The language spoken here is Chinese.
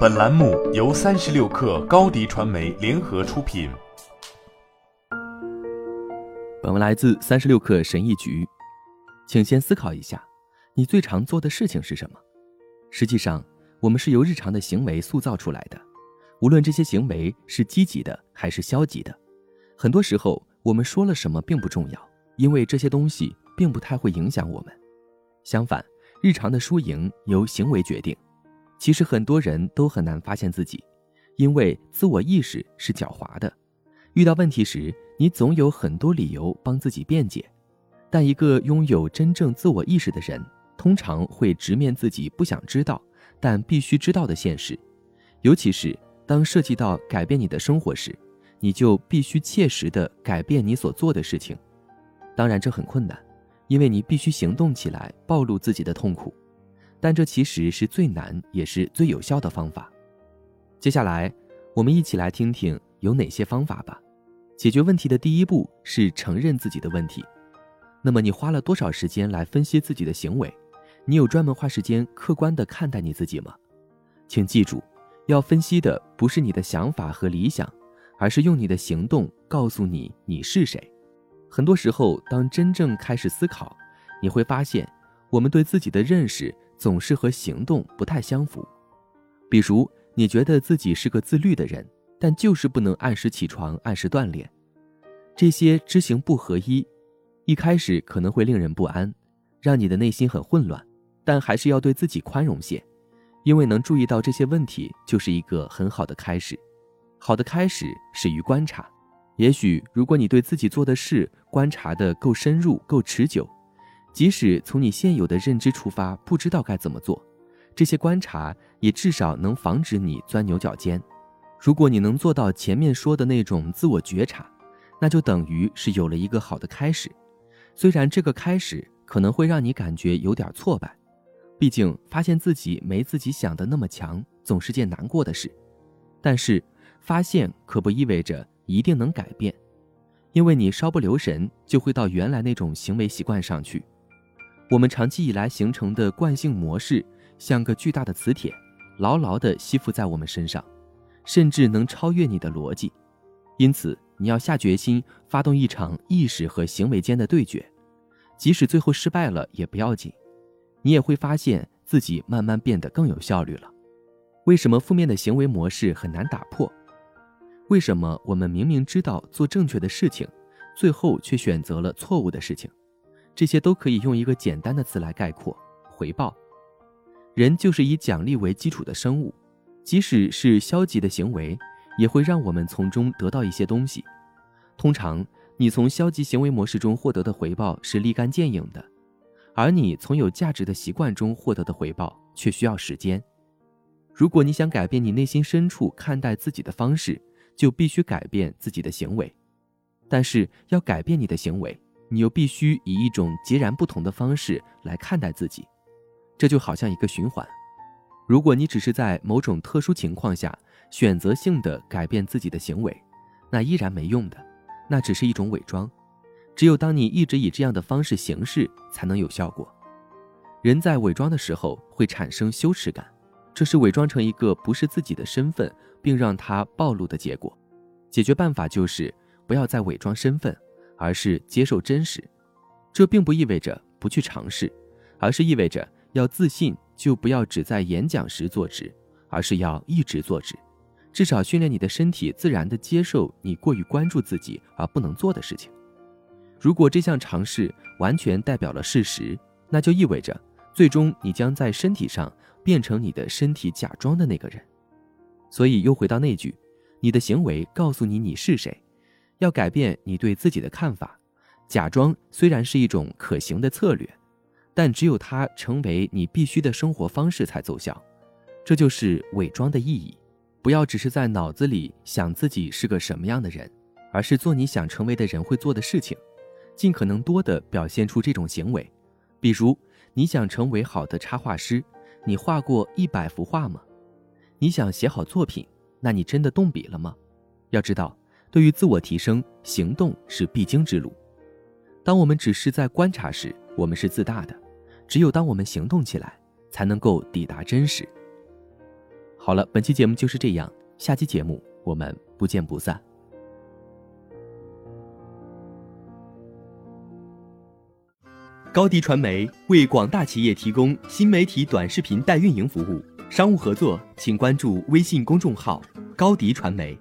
本栏目由三十六氪高低传媒联合出品。本文来自三十六氪神译局，请先思考一下，你最常做的事情是什么？实际上，我们是由日常的行为塑造出来的，无论这些行为是积极的还是消极的。很多时候，我们说了什么并不重要，因为这些东西并不太会影响我们。相反，日常的输赢由行为决定。其实很多人都很难发现自己，因为自我意识是狡猾的。遇到问题时，你总有很多理由帮自己辩解。但一个拥有真正自我意识的人，通常会直面自己不想知道但必须知道的现实。尤其是当涉及到改变你的生活时，你就必须切实的改变你所做的事情。当然，这很困难。因为你必须行动起来，暴露自己的痛苦，但这其实是最难也是最有效的方法。接下来，我们一起来听听有哪些方法吧。解决问题的第一步是承认自己的问题。那么，你花了多少时间来分析自己的行为？你有专门花时间客观地看待你自己吗？请记住，要分析的不是你的想法和理想，而是用你的行动告诉你你是谁。很多时候，当真正开始思考，你会发现，我们对自己的认识总是和行动不太相符。比如，你觉得自己是个自律的人，但就是不能按时起床、按时锻炼，这些知行不合一，一开始可能会令人不安，让你的内心很混乱。但还是要对自己宽容些，因为能注意到这些问题，就是一个很好的开始。好的开始始于观察。也许，如果你对自己做的事观察的够深入、够持久，即使从你现有的认知出发，不知道该怎么做，这些观察也至少能防止你钻牛角尖。如果你能做到前面说的那种自我觉察，那就等于是有了一个好的开始。虽然这个开始可能会让你感觉有点挫败，毕竟发现自己没自己想的那么强，总是件难过的事。但是，发现可不意味着。一定能改变，因为你稍不留神就会到原来那种行为习惯上去。我们长期以来形成的惯性模式，像个巨大的磁铁，牢牢地吸附在我们身上，甚至能超越你的逻辑。因此，你要下决心发动一场意识和行为间的对决，即使最后失败了也不要紧，你也会发现自己慢慢变得更有效率了。为什么负面的行为模式很难打破？为什么我们明明知道做正确的事情，最后却选择了错误的事情？这些都可以用一个简单的词来概括：回报。人就是以奖励为基础的生物，即使是消极的行为，也会让我们从中得到一些东西。通常，你从消极行为模式中获得的回报是立竿见影的，而你从有价值的习惯中获得的回报却需要时间。如果你想改变你内心深处看待自己的方式，就必须改变自己的行为，但是要改变你的行为，你又必须以一种截然不同的方式来看待自己。这就好像一个循环。如果你只是在某种特殊情况下选择性的改变自己的行为，那依然没用的，那只是一种伪装。只有当你一直以这样的方式行事，才能有效果。人在伪装的时候会产生羞耻感，这是伪装成一个不是自己的身份。并让他暴露的结果，解决办法就是不要再伪装身份，而是接受真实。这并不意味着不去尝试，而是意味着要自信，就不要只在演讲时坐直，而是要一直坐直。至少训练你的身体自然地接受你过于关注自己而不能做的事情。如果这项尝试完全代表了事实，那就意味着最终你将在身体上变成你的身体假装的那个人。所以又回到那句，你的行为告诉你你是谁，要改变你对自己的看法。假装虽然是一种可行的策略，但只有它成为你必须的生活方式才奏效。这就是伪装的意义。不要只是在脑子里想自己是个什么样的人，而是做你想成为的人会做的事情，尽可能多的表现出这种行为。比如，你想成为好的插画师，你画过一百幅画吗？你想写好作品，那你真的动笔了吗？要知道，对于自我提升，行动是必经之路。当我们只是在观察时，我们是自大的；只有当我们行动起来，才能够抵达真实。好了，本期节目就是这样，下期节目我们不见不散。高迪传媒为广大企业提供新媒体短视频代运营服务，商务合作请关注微信公众号“高迪传媒”。